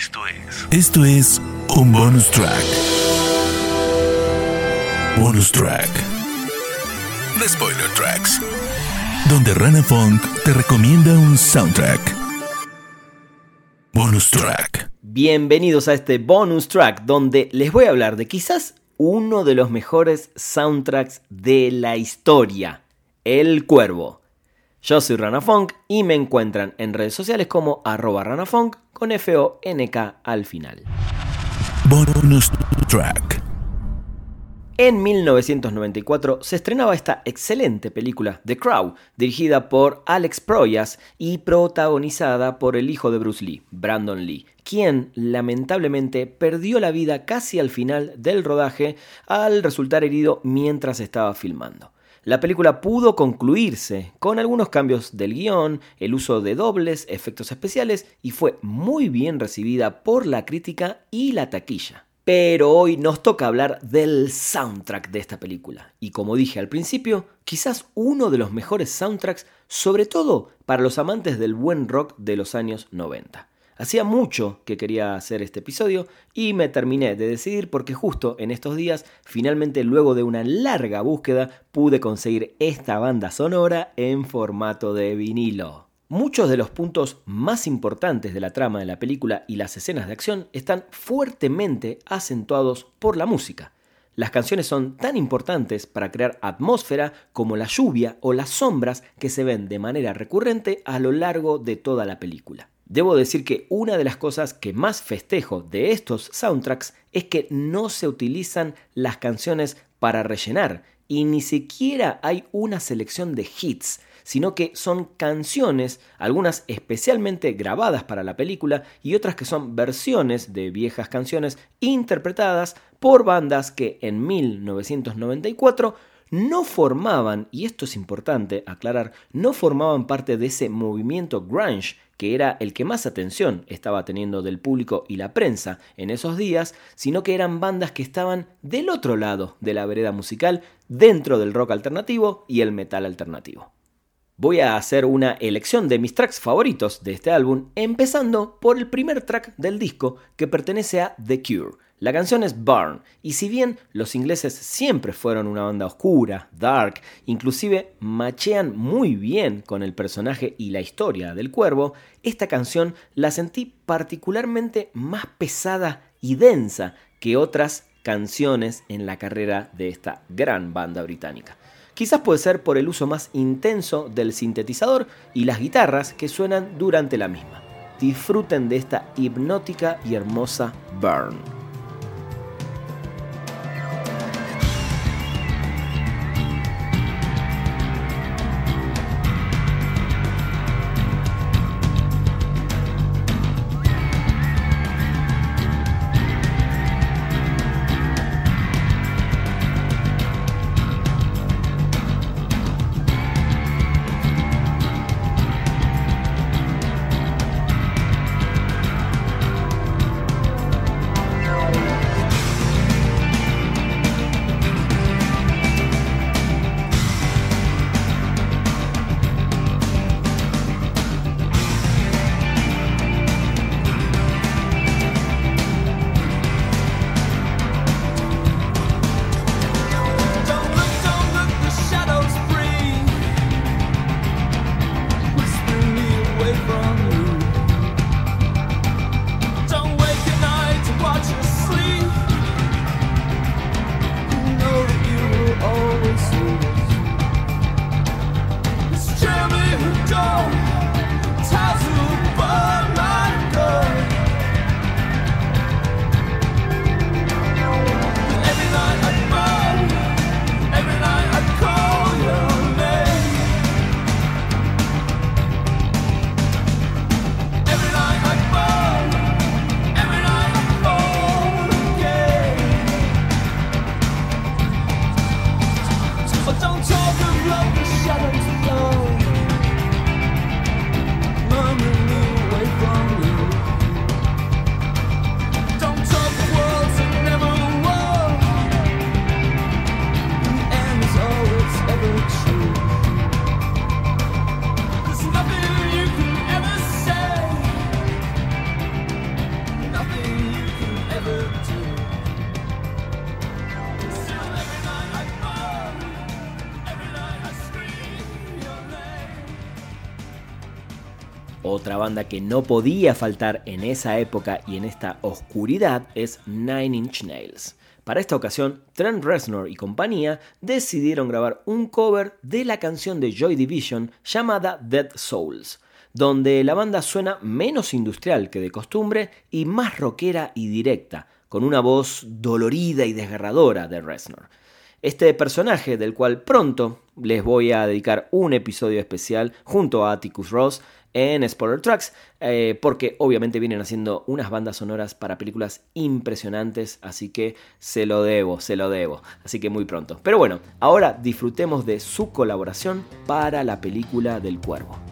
Esto es. Esto es un bonus track. Bonus track. The Spoiler Tracks. Donde Rana Funk te recomienda un soundtrack. Bonus track. Bienvenidos a este bonus track donde les voy a hablar de quizás uno de los mejores soundtracks de la historia, El Cuervo. Yo soy Rana Funk y me encuentran en redes sociales como arroba ranafunk con F-O-N-K al final. Bonus track. En 1994 se estrenaba esta excelente película, The Crow, dirigida por Alex Proyas y protagonizada por el hijo de Bruce Lee, Brandon Lee, quien lamentablemente perdió la vida casi al final del rodaje al resultar herido mientras estaba filmando. La película pudo concluirse con algunos cambios del guion, el uso de dobles, efectos especiales y fue muy bien recibida por la crítica y la taquilla. Pero hoy nos toca hablar del soundtrack de esta película. Y como dije al principio, quizás uno de los mejores soundtracks, sobre todo para los amantes del buen rock de los años 90. Hacía mucho que quería hacer este episodio y me terminé de decidir porque justo en estos días, finalmente luego de una larga búsqueda, pude conseguir esta banda sonora en formato de vinilo. Muchos de los puntos más importantes de la trama de la película y las escenas de acción están fuertemente acentuados por la música. Las canciones son tan importantes para crear atmósfera como la lluvia o las sombras que se ven de manera recurrente a lo largo de toda la película. Debo decir que una de las cosas que más festejo de estos soundtracks es que no se utilizan las canciones para rellenar y ni siquiera hay una selección de hits, sino que son canciones, algunas especialmente grabadas para la película y otras que son versiones de viejas canciones interpretadas por bandas que en 1994 no formaban, y esto es importante aclarar, no formaban parte de ese movimiento grunge que era el que más atención estaba teniendo del público y la prensa en esos días, sino que eran bandas que estaban del otro lado de la vereda musical, dentro del rock alternativo y el metal alternativo. Voy a hacer una elección de mis tracks favoritos de este álbum, empezando por el primer track del disco que pertenece a The Cure. La canción es Burn, y si bien los ingleses siempre fueron una banda oscura, dark, inclusive machean muy bien con el personaje y la historia del cuervo, esta canción la sentí particularmente más pesada y densa que otras canciones en la carrera de esta gran banda británica. Quizás puede ser por el uso más intenso del sintetizador y las guitarras que suenan durante la misma. Disfruten de esta hipnótica y hermosa Burn. Otra banda que no podía faltar en esa época y en esta oscuridad es Nine Inch Nails. Para esta ocasión, Trent Reznor y compañía decidieron grabar un cover de la canción de Joy Division llamada Dead Souls, donde la banda suena menos industrial que de costumbre y más rockera y directa, con una voz dolorida y desgarradora de Reznor. Este personaje, del cual pronto les voy a dedicar un episodio especial junto a Atticus Ross en Spoiler Tracks, eh, porque obviamente vienen haciendo unas bandas sonoras para películas impresionantes, así que se lo debo, se lo debo, así que muy pronto. Pero bueno, ahora disfrutemos de su colaboración para la película del cuervo.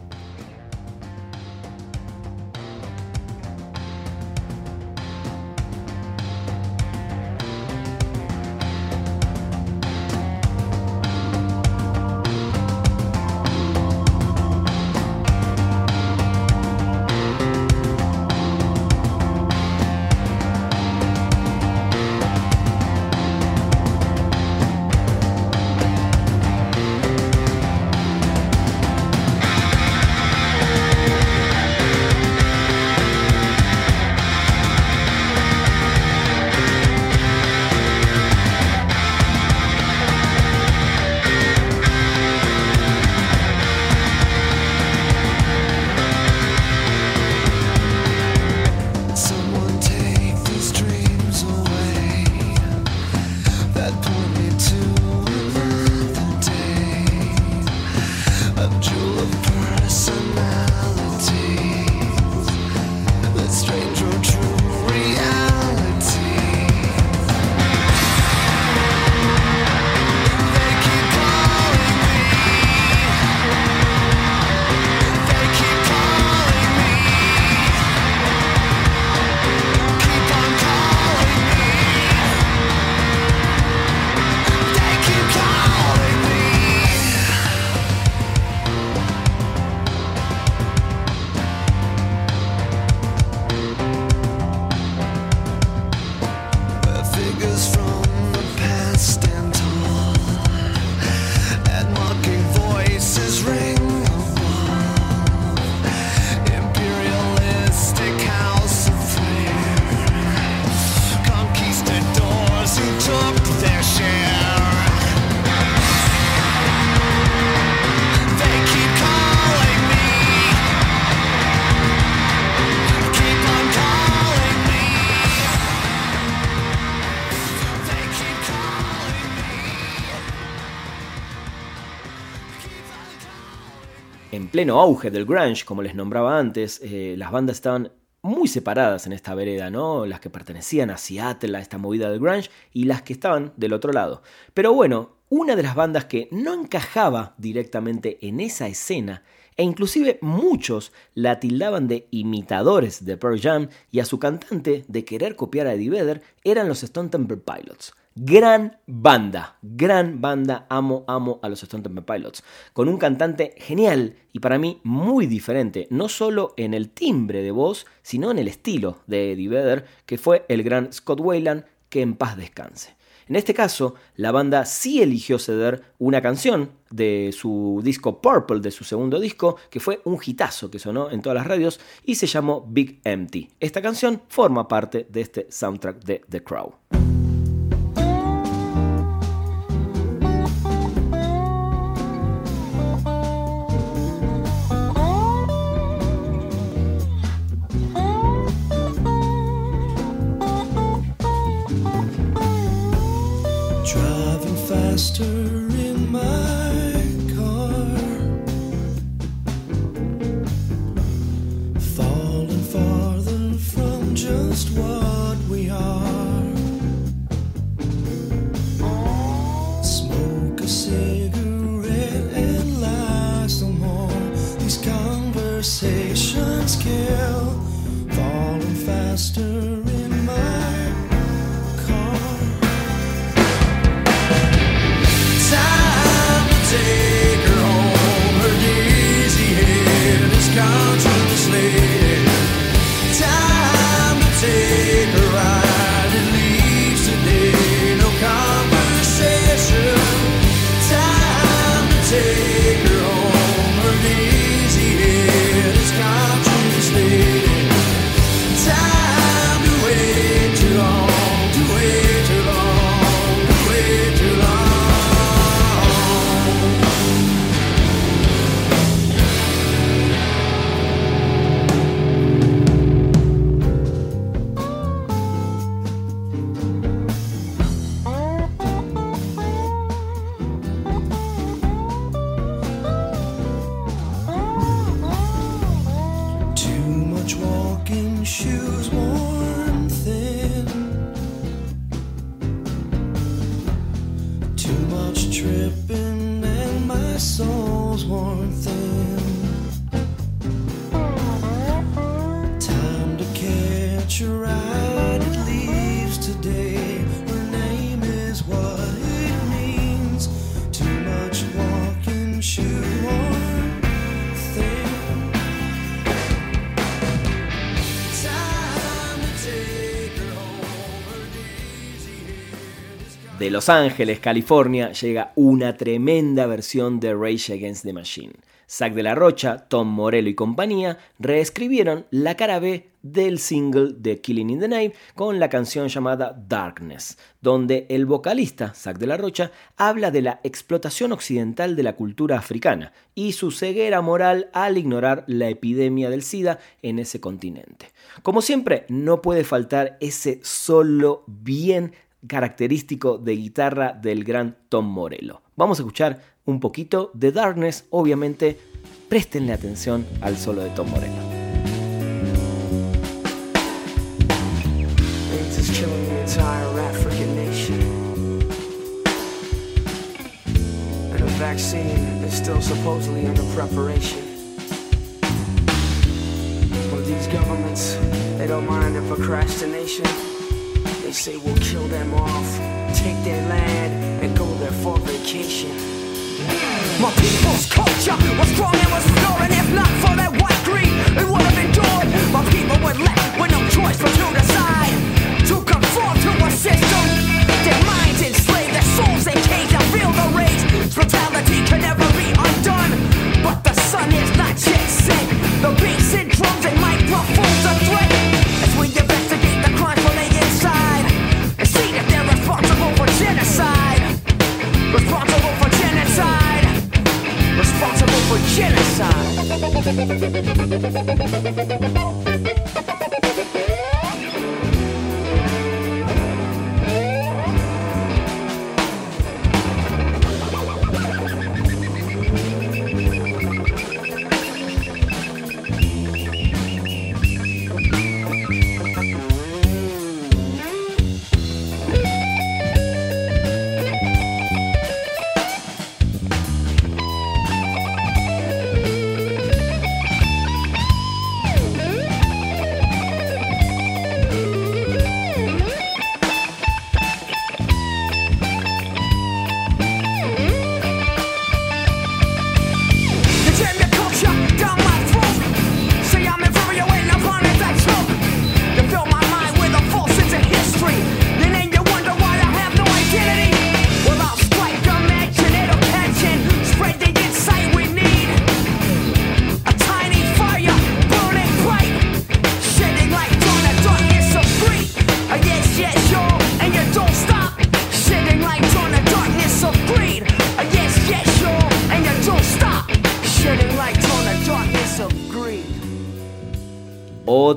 Pleno auge del grunge, como les nombraba antes, eh, las bandas estaban muy separadas en esta vereda, ¿no? Las que pertenecían a Seattle, a esta movida del grunge, y las que estaban del otro lado. Pero bueno, una de las bandas que no encajaba directamente en esa escena, e inclusive muchos la tildaban de imitadores de Pearl Jam y a su cantante de querer copiar a Eddie Vedder, eran los Stone Temple Pilots. Gran banda, gran banda, amo, amo a los Stone Temple Pilots, con un cantante genial y para mí muy diferente, no solo en el timbre de voz, sino en el estilo de Eddie Vedder, que fue el gran Scott Wayland, que en paz descanse. En este caso, la banda sí eligió ceder una canción de su disco Purple, de su segundo disco, que fue un hitazo que sonó en todas las radios y se llamó Big Empty. Esta canción forma parte de este soundtrack de The Crow. soul's warmth in De Los Ángeles, California, llega una tremenda versión de Rage Against the Machine. Zack de la Rocha, Tom Morello y compañía reescribieron la cara B del single de Killing in the Name con la canción llamada Darkness, donde el vocalista, Zack de la Rocha, habla de la explotación occidental de la cultura africana y su ceguera moral al ignorar la epidemia del SIDA en ese continente. Como siempre, no puede faltar ese solo bien característico de guitarra del gran Tom Morello. Vamos a escuchar un poquito de Darkness, obviamente prestenle atención al solo de Tom Morello. vaccine is still supposedly under preparation. Well, these governments, they don't mind the procrastination. They say we'll kill them off, take their land, and go there for vacation. My people's culture was strong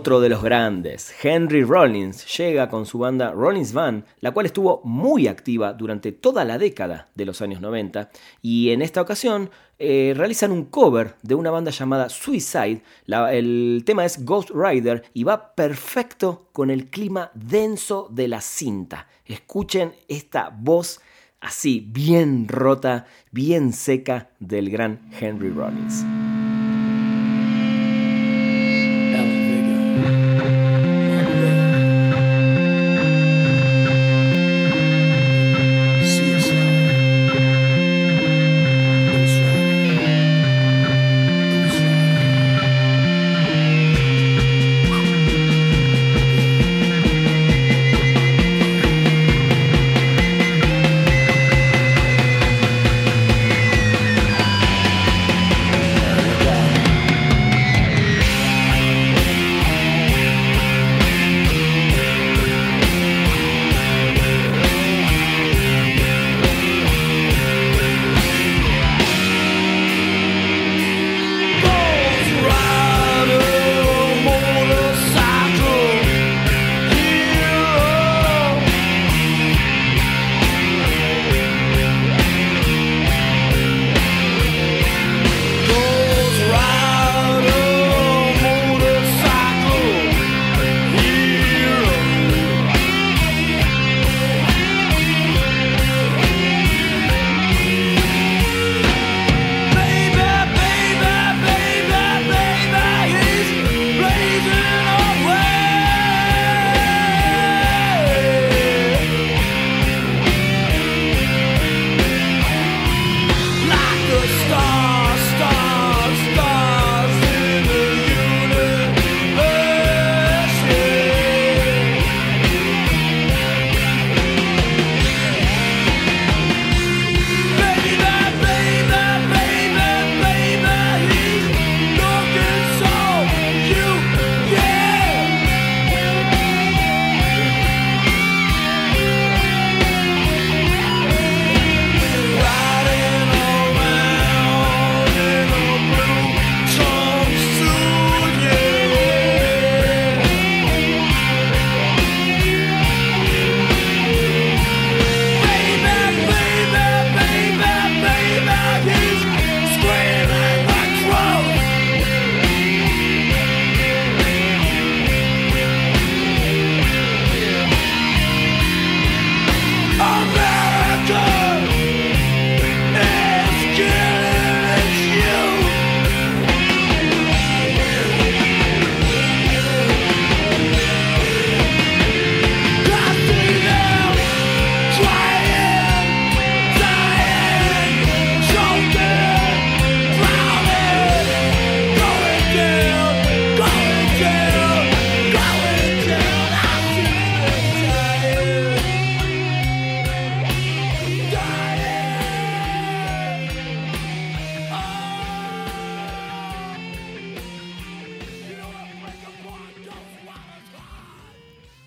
Otro de los grandes, Henry Rollins, llega con su banda Rollins Band, la cual estuvo muy activa durante toda la década de los años 90, y en esta ocasión eh, realizan un cover de una banda llamada Suicide. el tema es Ghost Rider y va perfecto con el clima denso de la cinta. Escuchen esta voz así, bien rota, bien seca del gran Henry Rollins.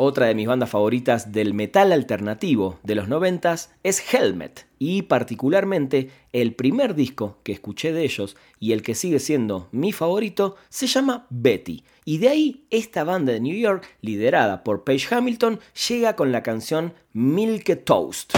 Otra de mis bandas favoritas del metal alternativo de los noventas es Helmet, y particularmente el primer disco que escuché de ellos y el que sigue siendo mi favorito se llama Betty. Y de ahí esta banda de New York, liderada por Paige Hamilton, llega con la canción Milk Toast.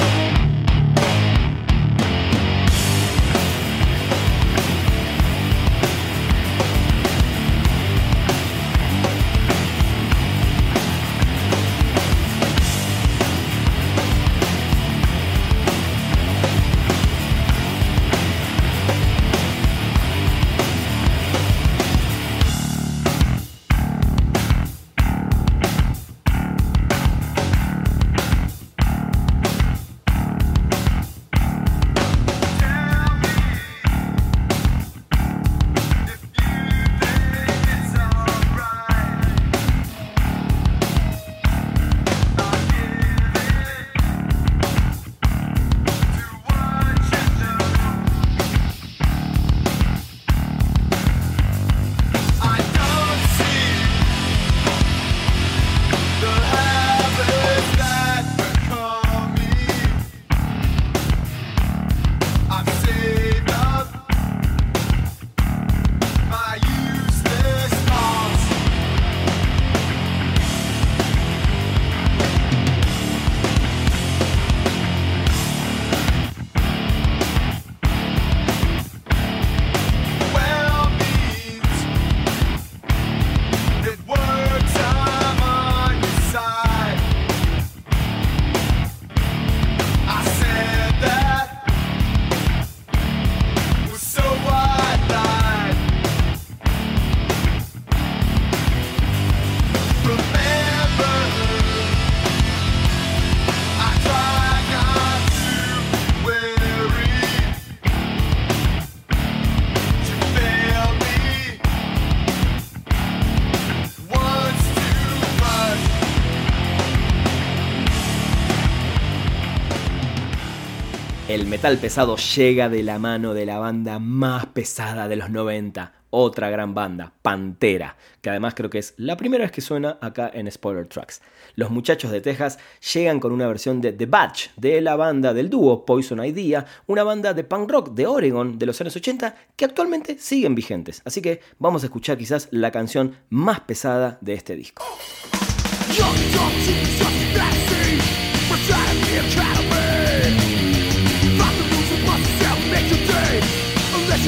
Metal pesado llega de la mano de la banda más pesada de los 90, otra gran banda, Pantera, que además creo que es la primera vez que suena acá en Spoiler Tracks. Los muchachos de Texas llegan con una versión de The Batch de la banda del dúo Poison Idea, una banda de punk rock de Oregon de los años 80 que actualmente siguen vigentes. Así que vamos a escuchar quizás la canción más pesada de este disco.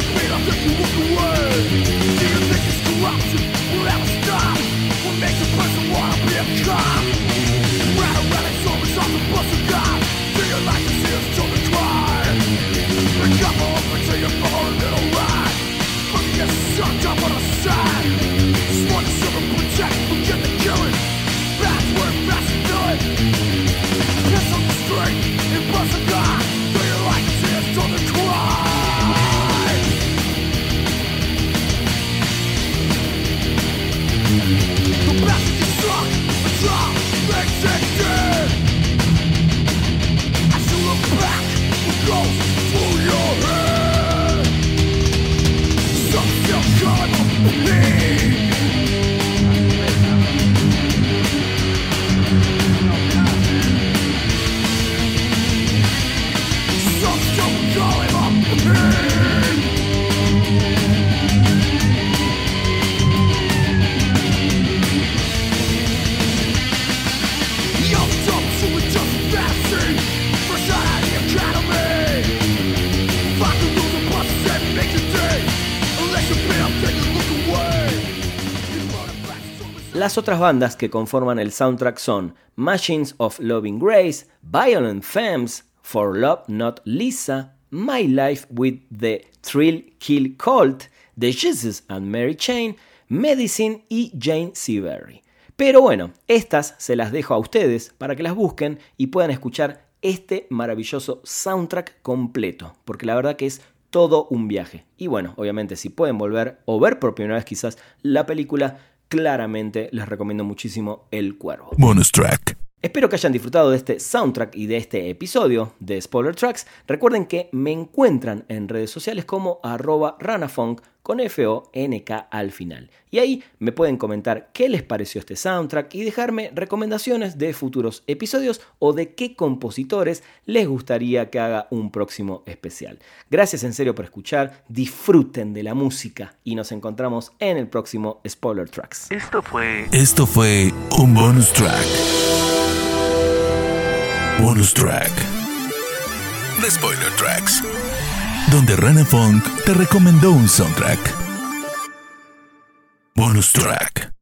should be Las otras bandas que conforman el soundtrack son Machines of Loving Grace, Violent Femmes, For Love Not Lisa, My Life with the Thrill Kill Cult, The Jesus and Mary Chain, Medicine y Jane Seabury. Pero bueno, estas se las dejo a ustedes para que las busquen y puedan escuchar este maravilloso soundtrack completo, porque la verdad que es todo un viaje. Y bueno, obviamente si pueden volver o ver por primera vez quizás la película, claramente les recomiendo muchísimo El Cuervo. Bonus track. Espero que hayan disfrutado de este soundtrack y de este episodio de Spoiler Tracks. Recuerden que me encuentran en redes sociales como arroba ranafunk con F-O-N-K al final. Y ahí me pueden comentar qué les pareció este soundtrack y dejarme recomendaciones de futuros episodios o de qué compositores les gustaría que haga un próximo especial. Gracias en serio por escuchar, disfruten de la música y nos encontramos en el próximo Spoiler Tracks. Esto fue... Esto fue un bonus track. Bonus track. The Spoiler Tracks. Donde Rana Funk te recomendó un soundtrack. Bonus track.